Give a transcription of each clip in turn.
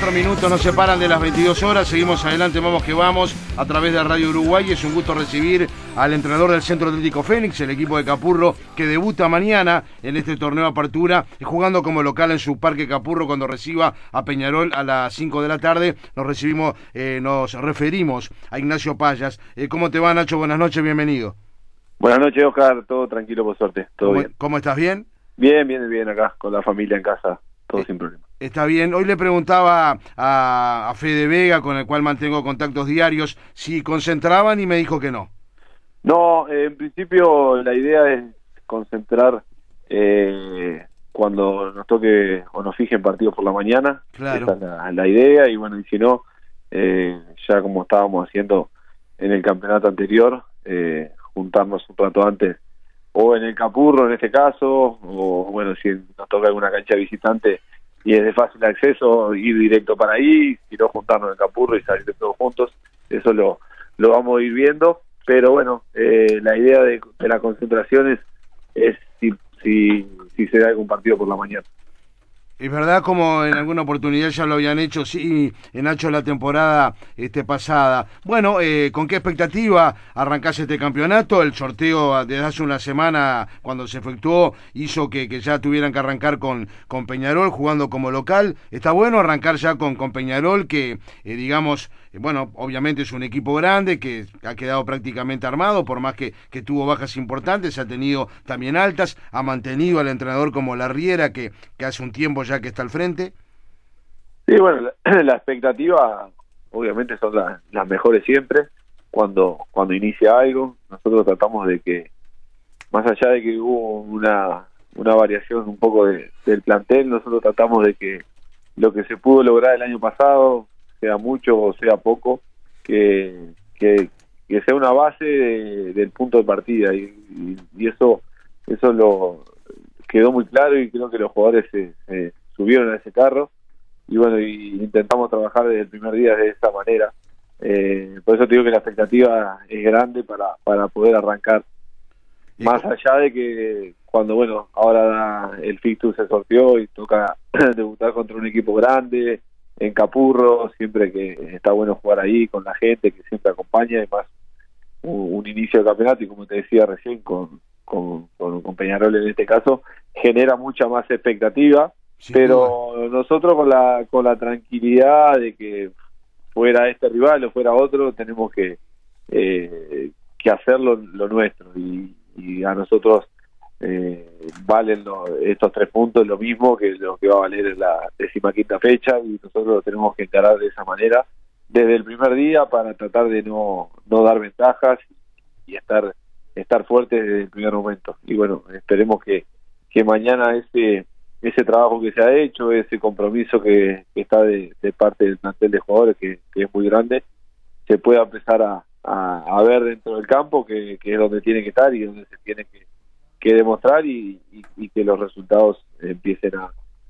Cuatro minutos nos separan de las 22 horas. Seguimos adelante, vamos que vamos a través de Radio Uruguay. Es un gusto recibir al entrenador del Centro Atlético Fénix, el equipo de Capurro, que debuta mañana en este torneo apertura, jugando como local en su parque Capurro cuando reciba a Peñarol a las 5 de la tarde. Nos recibimos, eh, nos referimos a Ignacio Payas. Eh, ¿Cómo te va, Nacho? Buenas noches, bienvenido. Buenas noches, Oscar. Todo tranquilo, por suerte. Todo ¿Cómo, bien. ¿Cómo estás? ¿Bien? Bien, bien, bien acá, con la familia en casa. Todo Eh, sin problema. Está bien. Hoy le preguntaba a, a Fede Vega, con el cual mantengo contactos diarios, si concentraban y me dijo que no. No, eh, en principio la idea es concentrar eh, cuando nos toque o nos fijen partidos por la mañana. Claro. Esa es la, la idea y bueno, y si no, eh, ya como estábamos haciendo en el campeonato anterior, eh, juntarnos un rato antes o en el Capurro en este caso, o bueno, si nos toca alguna cancha visitante y es de fácil acceso, ir directo para ahí, si no juntarnos en Capurro y salir todos juntos, eso lo, lo vamos a ir viendo, pero bueno, eh, la idea de, de la concentración es, es si, si, si se da algún partido por la mañana. Es verdad, como en alguna oportunidad ya lo habían hecho, sí, en Nacho la temporada este, pasada. Bueno, eh, ¿con qué expectativa arrancás este campeonato? El sorteo desde hace una semana, cuando se efectuó, hizo que, que ya tuvieran que arrancar con, con Peñarol jugando como local. Está bueno arrancar ya con, con Peñarol, que eh, digamos, eh, bueno, obviamente es un equipo grande, que ha quedado prácticamente armado, por más que, que tuvo bajas importantes, ha tenido también altas, ha mantenido al entrenador como la Riera, que, que hace un tiempo ya que está al frente. Sí, bueno, la, expectativa obviamente son la- las mejores siempre cuando cuando inicia algo. Nosotros tratamos de que, más allá de que hubo una, una variación un poco de- del plantel, nosotros tratamos de que lo que se pudo lograr el año pasado, sea mucho o sea poco, que, que, sea una base de- del punto de partida y, y- y eso eso lo quedó muy claro y creo que los jugadores se, se subieron a ese carro y bueno, y intentamos trabajar desde el primer día de esa manera. Eh, por eso te digo que la expectativa es grande para, para poder arrancar. Y Más allá de que cuando, bueno, ahora el fixture se sorteó y toca debutar contra un equipo grande, en Capurro, siempre que está bueno jugar ahí con la gente que siempre acompaña, además un, un inicio de campeonato y como te decía recién con, con, con, con Peñarol en este caso, genera mucha más expectativa sin duda. pero nosotros con la con la tranquilidad de que fuera este rival o fuera otro tenemos que eh, que hacer lo, lo nuestro y, y a nosotros eh, valen lo- estos tres puntos lo mismo que lo que va a valer en la decimaquinta fecha y nosotros lo tenemos que encarar de esa manera desde el primer día para tratar de no, no dar ventajas y estar estar fuertes desde el primer momento y bueno esperemos que que mañana ese ese trabajo que se ha hecho, ese compromiso que, está de, parte del plantel de jugadores, que, es muy grande, se pueda empezar a, ver dentro del campo, que, es donde tiene que estar y donde se tiene que, demostrar y, y- que los resultados empiecen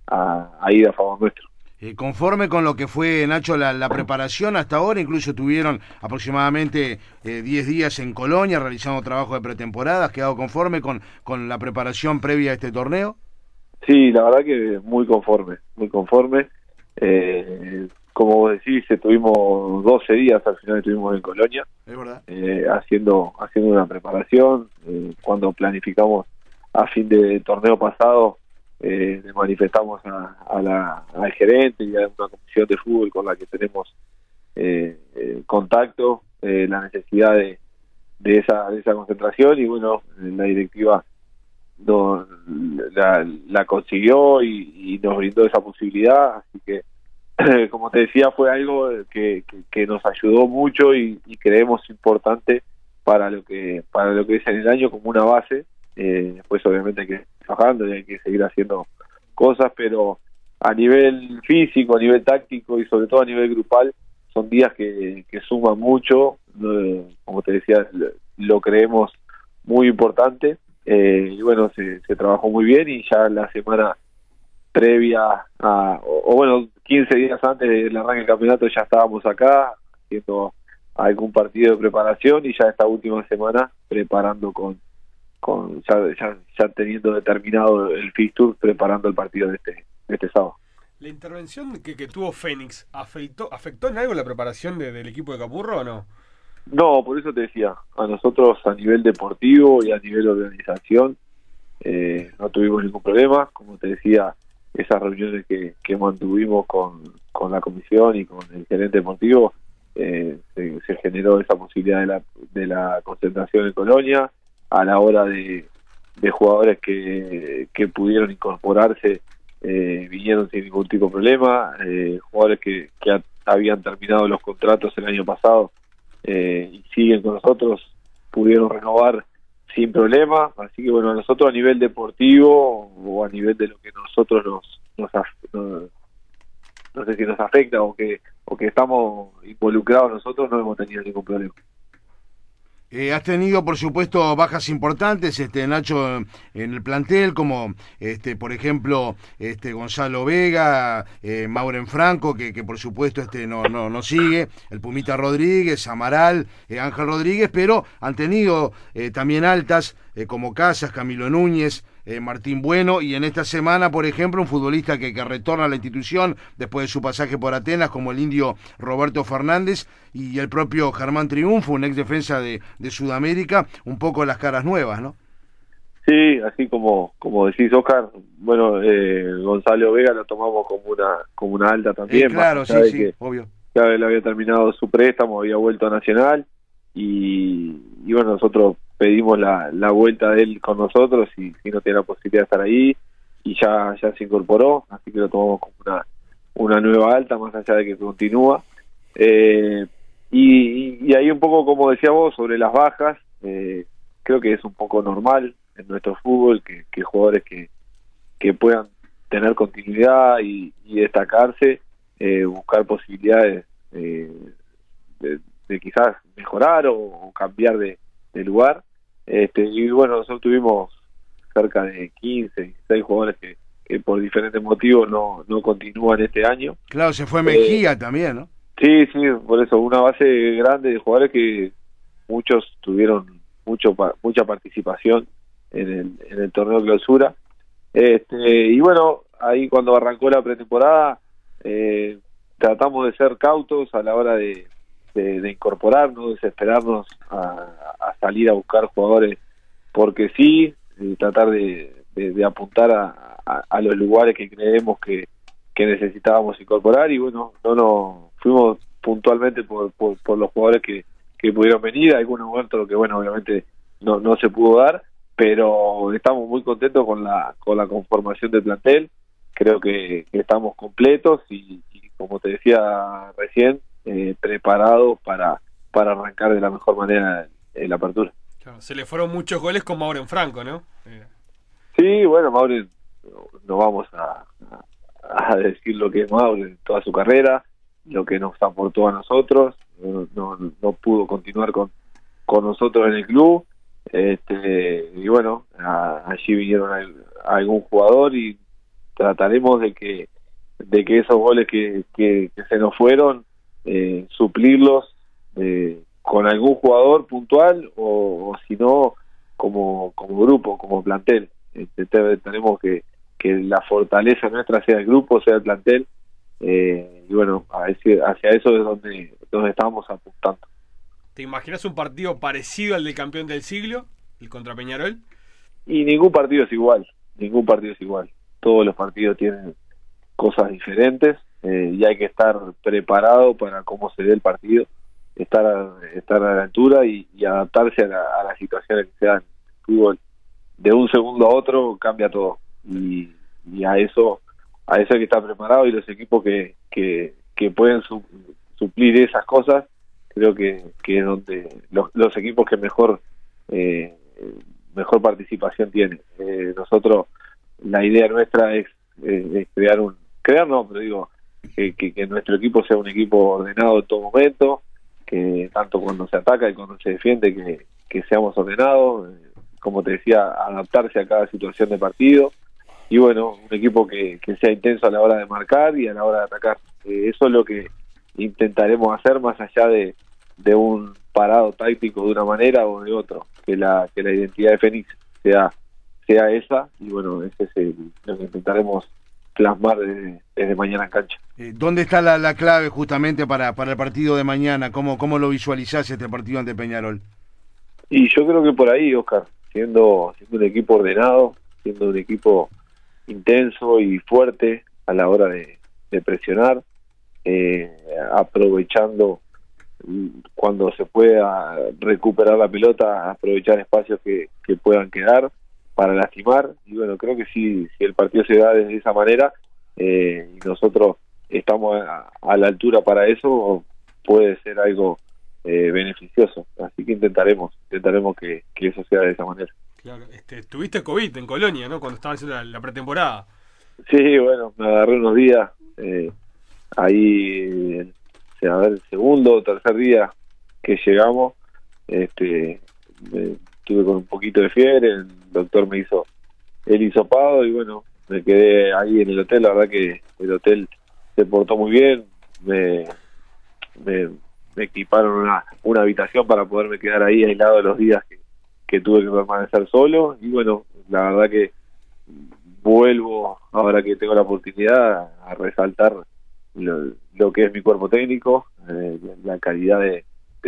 a, ir a favor nuestro. Eh, conforme con lo que fue, Nacho, la, la preparación hasta ahora, incluso tuvieron aproximadamente eh, 10 días en Colonia realizando trabajo de pretemporada, ¿has quedado conforme con, con la preparación previa a este torneo? Sí, la verdad que muy conforme, muy conforme. Eh, como vos decís, estuvimos 12 días, al final estuvimos en Colonia. Es verdad. eh, haciendo haciendo una preparación eh, cuando planificamos a fin de torneo pasado eh, le manifestamos a, a la, al gerente y a una comisión de fútbol con la que tenemos eh, eh, contacto eh, la necesidad de, de esa de esa concentración y bueno la directiva no, la, consiguió y, nos brindó esa posibilidad así que como te decía, fue algo que, que, nos ayudó mucho y, creemos importante para lo que para lo que es en el año como una base. Eh, después obviamente hay que trabajando y hay que seguir haciendo cosas, pero a nivel físico, a nivel táctico y sobre todo a nivel grupal, son días que, que suman mucho. Eh, como te decía, lo creemos muy importante. Eh, y bueno, se, se trabajó muy bien y ya la semana previa a, o, bueno, 15 días antes del arranque del campeonato ya estábamos acá haciendo algún partido de preparación y ya esta última semana preparando con, con ya, ya, ya teniendo determinado el fixture, preparando el partido de este, de este sábado. ¿La intervención que, que tuvo Fénix afectó, afectó en algo la preparación del equipo de Capurro o no? No, por eso te decía, a nosotros a nivel deportivo y a nivel organización eh, no tuvimos ningún problema, como te decía, esas reuniones que, que mantuvimos con, con la comisión y con el gerente deportivo, eh, se, generó esa posibilidad de la, de la concentración en Colonia, a la hora de, de jugadores que, que pudieron incorporarse, eh, vinieron sin ningún tipo de problema, eh, jugadores que, que habían terminado los contratos el año pasado eh, y siguen con nosotros, pudieron renovar sin problema, así que bueno, nosotros a nivel deportivo o a nivel de lo que nosotros nos, nos, no sé si nos afecta o que o que estamos involucrados nosotros no hemos tenido ningún problema. Eh, has tenido, por supuesto, bajas importantes, este Nacho, en el plantel, como, este, por ejemplo, este Gonzalo Vega, eh, Mauren Franco, que, que, por supuesto este no, no, no sigue, el Pumita Rodríguez, Amaral, eh, Ángel Rodríguez, pero han tenido eh, también altas eh, como Casas, Camilo Núñez, eh, Martín Bueno, y en esta semana, por ejemplo, un futbolista que, que, retorna a la institución después de su pasaje por Atenas, como el indio Roberto Fernández, y el propio Germán Triunfo, un ex defensa de, de Sudamérica, un poco las caras nuevas, ¿no? Sí, así como como decís Oscar, bueno, eh, Gonzalo Vega lo tomamos como una como una alta también. Eh, claro, sí, sí, que, obvio. Ya él había terminado su préstamo, había vuelto a Nacional y, y bueno, nosotros pedimos la, la vuelta de él con nosotros y si no tiene la posibilidad de estar ahí y ya ya se incorporó, así que lo tomamos como una una nueva alta, más allá de que continúa. Eh, y, y, ahí un poco como decía vos sobre las bajas, eh, creo que es un poco normal en nuestro fútbol que, jugadores que, que puedan tener continuidad y, destacarse, eh, buscar posibilidades eh, de, de, quizás mejorar o, cambiar de, lugar. Este, y bueno, nosotros tuvimos cerca de 15, 16 jugadores que, que por diferentes motivos no, no continúan este año. Claro, se fue Mejía también, ¿no? Sí, sí, por eso, una base grande de jugadores que muchos tuvieron mucho mucha participación en el, en el torneo clausura. Este, y bueno, ahí cuando arrancó la pretemporada, eh, tratamos de ser cautos a la hora de, de, de incorporarnos, desesperarnos a, a, salir a buscar jugadores porque sí, y tratar de, apuntar a, los lugares que creemos que, que necesitábamos incorporar. Y bueno, no nos fuimos puntualmente por, por, los jugadores que, que pudieron venir, algunos otros que bueno, obviamente no, no se pudo dar, pero estamos muy contentos con la, con la conformación del plantel, creo que, que estamos completos y, y, como te decía recién, eh, preparados para, para arrancar de la mejor manera en la apertura. Claro, se le fueron muchos goles con Mauren Franco, ¿no? Eh. Sí, bueno, Mauren, no vamos a, a, decir lo que es Mauren toda su carrera, lo que nos aportó a nosotros, no, no, no pudo continuar con, con nosotros en el club, este, y bueno, a, allí vinieron a, a algún jugador y trataremos de que de que esos goles que, que, que se nos fueron eh, suplirlos eh, con algún jugador puntual o, o si no como como grupo como plantel este, tenemos que que la fortaleza nuestra sea el grupo sea el plantel eh, y bueno, hacia, hacia eso es donde, donde estamos apuntando. ¿Te imaginas un partido parecido al del campeón del siglo, el contra Peñarol? Y ningún partido es igual, ningún partido es igual. Todos los partidos tienen cosas diferentes eh, y hay que estar preparado para cómo se dé el partido, estar a, estar a la altura y, adaptarse a la, a la situación que se dan. El fútbol de un segundo a otro cambia todo y, a eso a eso hay que estar preparado y los equipos que, que, que pueden su, suplir esas cosas, creo que, que es donde los, los equipos que mejor eh, mejor participación tienen. Eh, nosotros, la idea nuestra es, eh, es, crear un, crear no, pero digo, que, nuestro equipo sea un equipo ordenado en todo momento, que tanto cuando se ataca y cuando se defiende, que, seamos ordenados, como te decía, adaptarse a cada situación de partido y bueno, un equipo que, sea intenso a la hora de marcar y a la hora de atacar. Eh, eso es lo que intentaremos hacer más allá de, de, un parado táctico de una manera o de otro, que la, que la identidad de Fénix sea, sea esa y bueno, ese es el, lo que intentaremos plasmar desde, mañana en cancha. Eh, ¿Dónde está la, clave justamente para, para el partido de mañana? ¿Cómo, ¿Cómo lo visualizás este partido ante Peñarol? Y yo creo que por ahí, Oscar, siendo, siendo un equipo ordenado, siendo un equipo intenso y fuerte a la hora de, presionar, eh, aprovechando cuando se pueda recuperar la pelota, aprovechar espacios que, que puedan quedar para lastimar. Y bueno, creo que si, si el partido se da de esa manera eh, y nosotros estamos a, la altura para eso, puede ser algo eh, beneficioso. Así que intentaremos, intentaremos que, eso sea de esa manera. Claro, este, tuviste COVID en Colonia, ¿no? Cuando estaban haciendo la, pretemporada. Sí, bueno, me agarré unos días. Eh, ahí a ver, el segundo o tercer día que llegamos, este, estuve con un poquito de fiebre, el doctor me hizo el hisopado y bueno, me quedé ahí en el hotel, la verdad que el hotel se portó muy bien, me, me, equiparon una, habitación para poderme quedar ahí aislado de los días que, que tuve que permanecer solo. Y bueno, la verdad que vuelvo ahora que tengo la oportunidad a resaltar lo, que es mi cuerpo técnico, eh, la calidad de,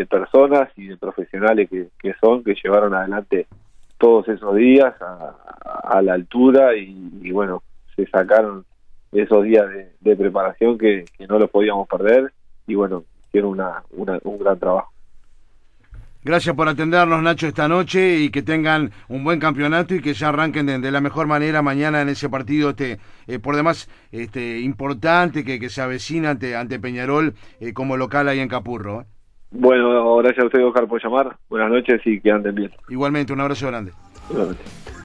personas y de profesionales que, son, que llevaron adelante todos esos días a, la altura y, bueno, se sacaron esos días de, preparación que, no los podíamos perder y bueno, hicieron una, un gran trabajo. Gracias por atendernos, Nacho, esta noche y que tengan un buen campeonato y que ya arranquen de, la mejor manera mañana en ese partido, este, eh, por demás, este, importante que, que se avecina ante, ante Peñarol eh, como local ahí en Capurro. ¿eh? Bueno, gracias a usted, Oscar, por llamar. Buenas noches y que anden bien. Igualmente, un abrazo grande.